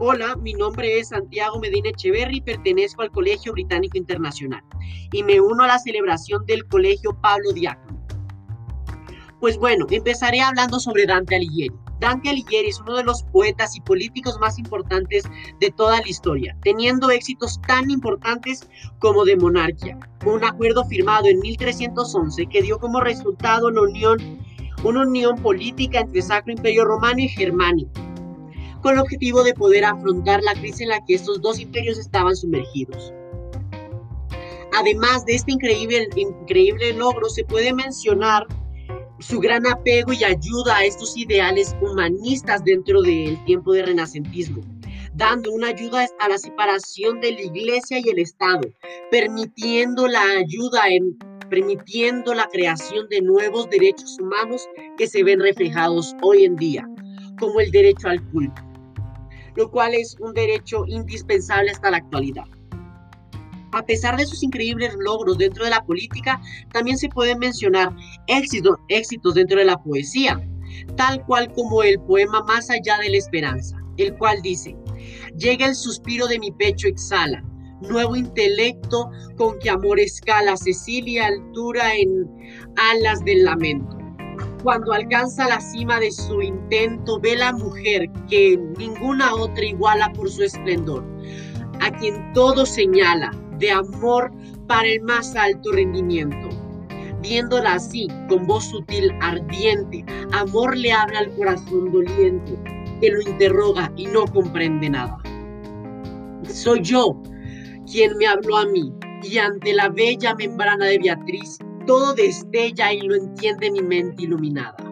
Hola, mi nombre es Santiago Medina Echeverry pertenezco al Colegio Británico Internacional y me uno a la celebración del Colegio Pablo Diácono. Pues bueno, empezaré hablando sobre Dante Alighieri. Dante Alighieri es uno de los poetas y políticos más importantes de toda la historia, teniendo éxitos tan importantes como de monarquía, un acuerdo firmado en 1311 que dio como resultado una unión política entre Sacro Imperio Romano y Germánico, con el objetivo de poder afrontar la crisis en la que estos dos imperios estaban sumergidos. Además de este increíble, increíble logro, se puede mencionar su gran apego y ayuda a estos ideales humanistas dentro del tiempo de renacentismo, dando una ayuda a la separación de la iglesia y el Estado, permitiendo la ayuda en permitiendo la creación de nuevos derechos humanos que se ven reflejados hoy en día, como el derecho al culto, lo cual es un derecho indispensable hasta la actualidad. A pesar de sus increíbles logros dentro de la política, también se pueden mencionar éxitos, éxitos dentro de la poesía, tal cual como el poema Más allá de la esperanza, el cual dice, llega el suspiro de mi pecho exhala, nuevo intelecto con que amor escala, Cecilia altura en alas del lamento. Cuando alcanza la cima de su intento, ve la mujer que ninguna otra iguala por su esplendor, a quien todo señala, de amor para el más alto rendimiento. Viéndola así, con voz sutil, ardiente, amor le habla al corazón doliente, que lo interroga y no comprende nada. Soy yo quien me habló a mí, y ante la bella membrana de Beatriz, todo destella y lo entiende mi mente iluminada.